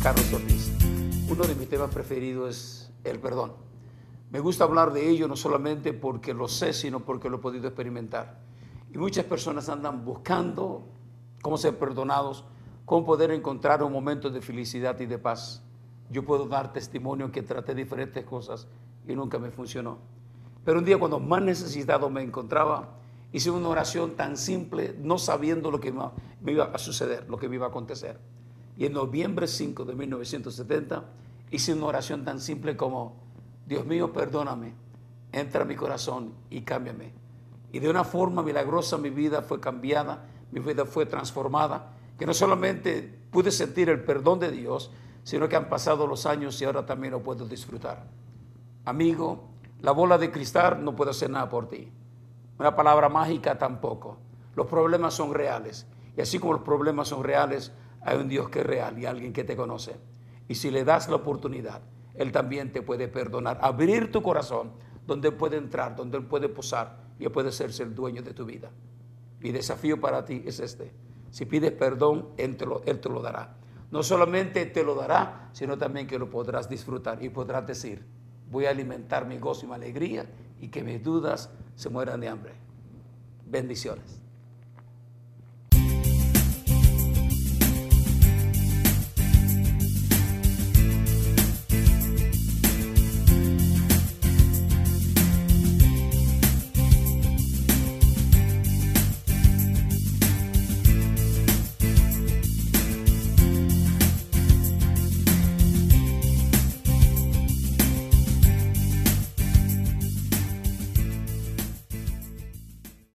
Carlos Ortiz. Uno de mis temas preferidos es el perdón. Me gusta hablar de ello no solamente porque lo sé, sino porque lo he podido experimentar. Y muchas personas andan buscando cómo ser perdonados, cómo poder encontrar un momento de felicidad y de paz. Yo puedo dar testimonio que traté diferentes cosas y nunca me funcionó. Pero un día cuando más necesitado me encontraba, hice una oración tan simple, no sabiendo lo que me iba a suceder, lo que me iba a acontecer. Y en noviembre 5 de 1970 hice una oración tan simple como, Dios mío, perdóname, entra a mi corazón y cámbiame. Y de una forma milagrosa mi vida fue cambiada, mi vida fue transformada, que no solamente pude sentir el perdón de Dios, sino que han pasado los años y ahora también lo puedo disfrutar. Amigo, la bola de cristal no puede hacer nada por ti. Una palabra mágica tampoco. Los problemas son reales. Y así como los problemas son reales, hay un Dios que es real y alguien que te conoce. Y si le das la oportunidad, Él también te puede perdonar. Abrir tu corazón donde Él puede entrar, donde Él puede posar y Él puede serse el dueño de tu vida. Mi desafío para ti es este. Si pides perdón, Él te lo, él te lo dará. No solamente te lo dará, sino también que lo podrás disfrutar y podrás decir, voy a alimentar mi gozo y mi alegría y que mis dudas se mueran de hambre. Bendiciones.